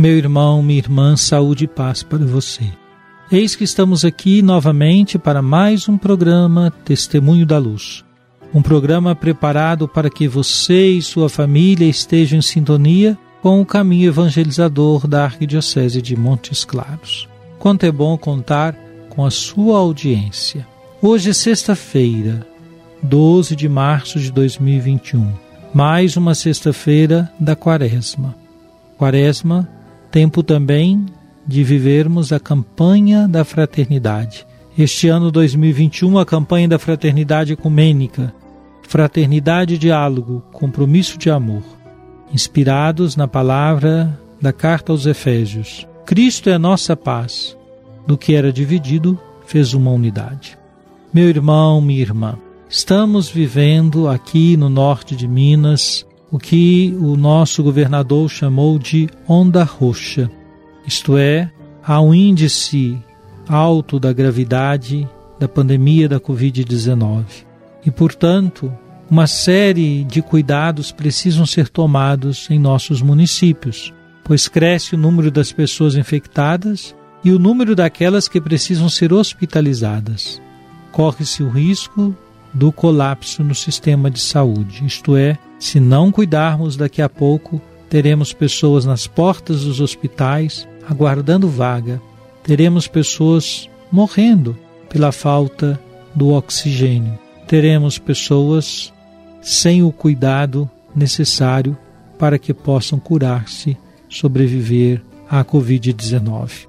Meu irmão, minha irmã, saúde e paz para você. Eis que estamos aqui novamente para mais um programa Testemunho da Luz. Um programa preparado para que você e sua família estejam em sintonia com o caminho evangelizador da Arquidiocese de Montes Claros. Quanto é bom contar com a sua audiência. Hoje é sexta-feira, 12 de março de 2021. Mais uma sexta-feira da Quaresma. Quaresma, tempo também de vivermos a campanha da fraternidade. Este ano 2021, a campanha da fraternidade ecumênica, fraternidade e diálogo, compromisso de amor. Inspirados na palavra da carta aos Efésios. Cristo é a nossa paz. Do que era dividido, fez uma unidade. Meu irmão, minha irmã, estamos vivendo aqui no norte de Minas o que o nosso governador chamou de onda roxa, isto é, há um índice alto da gravidade da pandemia da Covid-19 e, portanto, uma série de cuidados precisam ser tomados em nossos municípios, pois cresce o número das pessoas infectadas e o número daquelas que precisam ser hospitalizadas. Corre-se o risco do colapso no sistema de saúde, isto é, se não cuidarmos daqui a pouco, teremos pessoas nas portas dos hospitais aguardando vaga, teremos pessoas morrendo pela falta do oxigênio, teremos pessoas sem o cuidado necessário para que possam curar-se, sobreviver à Covid-19.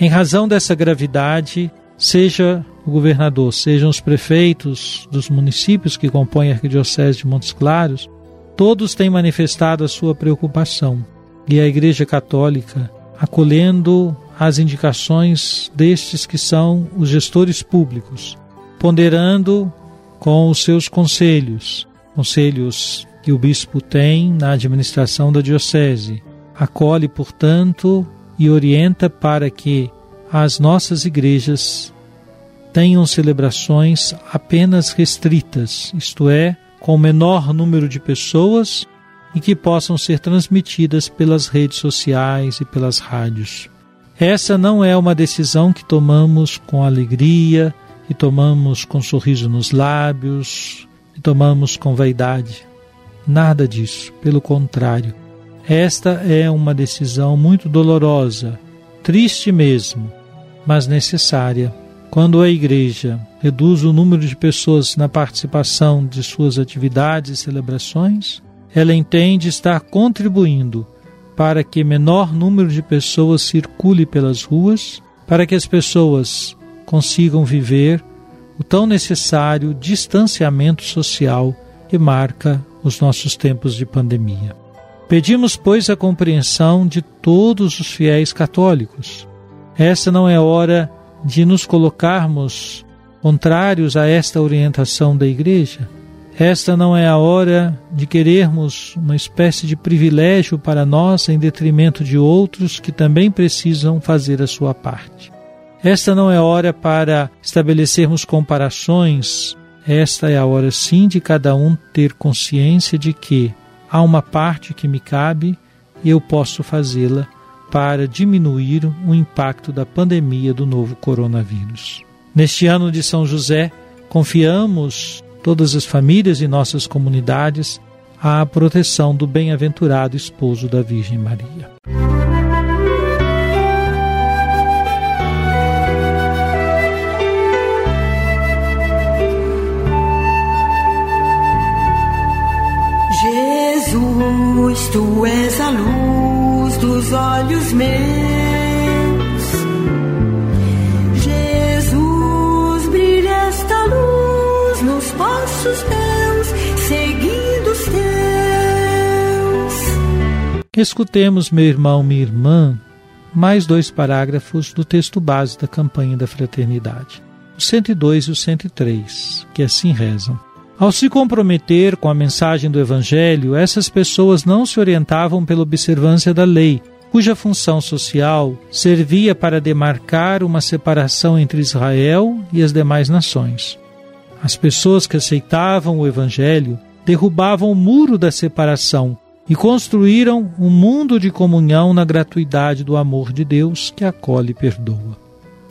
Em razão dessa gravidade, seja o governador, sejam os prefeitos dos municípios que compõem a Arquidiocese de Montes Claros, todos têm manifestado a sua preocupação. E a Igreja Católica, acolhendo as indicações destes que são os gestores públicos, ponderando com os seus conselhos, conselhos que o bispo tem na administração da diocese, acolhe, portanto, e orienta para que as nossas igrejas tenham celebrações apenas restritas, isto é, com o menor número de pessoas e que possam ser transmitidas pelas redes sociais e pelas rádios. Essa não é uma decisão que tomamos com alegria, que tomamos com sorriso nos lábios, que tomamos com vaidade. Nada disso, pelo contrário. Esta é uma decisão muito dolorosa, triste mesmo, mas necessária. Quando a igreja reduz o número de pessoas na participação de suas atividades e celebrações, ela entende estar contribuindo para que menor número de pessoas circule pelas ruas, para que as pessoas consigam viver o tão necessário distanciamento social que marca os nossos tempos de pandemia. Pedimos, pois, a compreensão de todos os fiéis católicos. Essa não é hora de nos colocarmos contrários a esta orientação da Igreja. Esta não é a hora de querermos uma espécie de privilégio para nós em detrimento de outros que também precisam fazer a sua parte. Esta não é hora para estabelecermos comparações, esta é a hora sim de cada um ter consciência de que há uma parte que me cabe e eu posso fazê-la para diminuir o impacto da pandemia do novo coronavírus. Neste ano de São José, confiamos todas as famílias e nossas comunidades à proteção do bem-aventurado esposo da Virgem Maria. Luz olhos meus passos teus, seguindo os teus. Escutemos, meu irmão, minha irmã, mais dois parágrafos do texto base da campanha da fraternidade, o 102 e o 103, que assim rezam. Ao se comprometer com a mensagem do Evangelho, essas pessoas não se orientavam pela observância da lei, cuja função social servia para demarcar uma separação entre Israel e as demais nações. As pessoas que aceitavam o Evangelho derrubavam o muro da separação e construíram um mundo de comunhão na gratuidade do amor de Deus que acolhe e perdoa.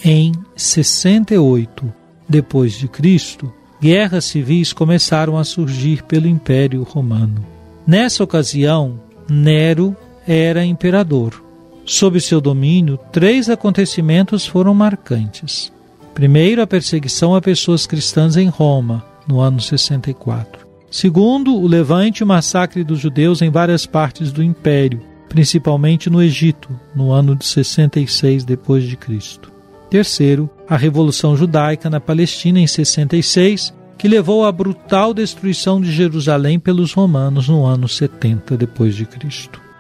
Em 68 depois de Cristo, guerras civis começaram a surgir pelo Império Romano. Nessa ocasião, Nero era imperador. Sob seu domínio, três acontecimentos foram marcantes. Primeiro, a perseguição a pessoas cristãs em Roma, no ano 64. Segundo, o levante e o massacre dos judeus em várias partes do império, principalmente no Egito, no ano de 66 depois de Cristo. Terceiro, a revolução judaica na Palestina em 66, que levou à brutal destruição de Jerusalém pelos romanos no ano 70 depois de Cristo.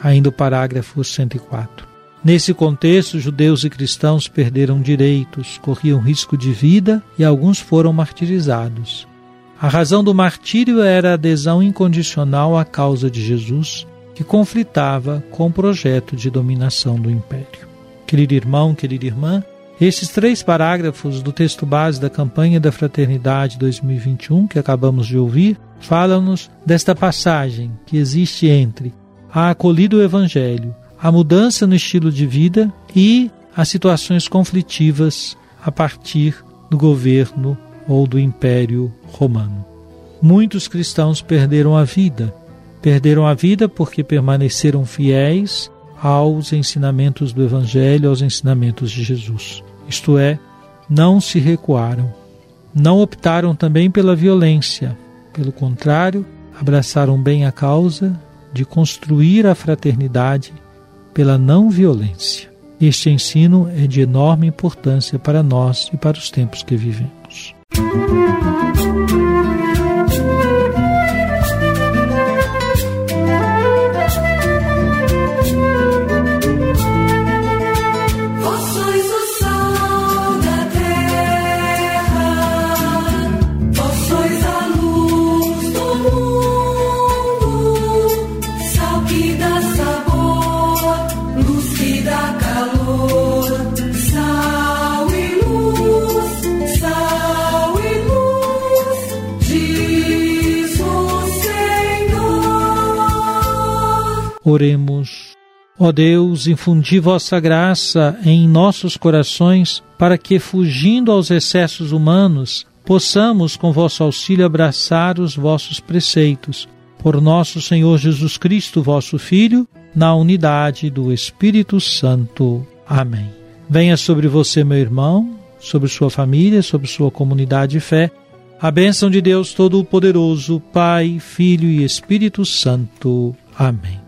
Ainda o parágrafo 104. Nesse contexto, judeus e cristãos perderam direitos, corriam risco de vida e alguns foram martirizados. A razão do martírio era a adesão incondicional à causa de Jesus, que conflitava com o projeto de dominação do império. Querido irmão, querida irmã, esses três parágrafos do texto base da campanha da Fraternidade 2021 que acabamos de ouvir falam-nos desta passagem que existe entre a acolhida o Evangelho a mudança no estilo de vida e as situações conflitivas a partir do governo ou do Império Romano. Muitos cristãos perderam a vida. Perderam a vida porque permaneceram fiéis aos ensinamentos do Evangelho, aos ensinamentos de Jesus. Isto é, não se recuaram. Não optaram também pela violência. Pelo contrário, abraçaram bem a causa de construir a fraternidade pela não violência. Este ensino é de enorme importância para nós e para os tempos que vivemos. Música Oremos. Ó Deus, infundi vossa graça em nossos corações, para que, fugindo aos excessos humanos, possamos, com vosso auxílio, abraçar os vossos preceitos. Por nosso Senhor Jesus Cristo, vosso Filho, na unidade do Espírito Santo. Amém. Venha sobre você, meu irmão, sobre sua família, sobre sua comunidade de fé, a bênção de Deus Todo-Poderoso, Pai, Filho e Espírito Santo. Amém.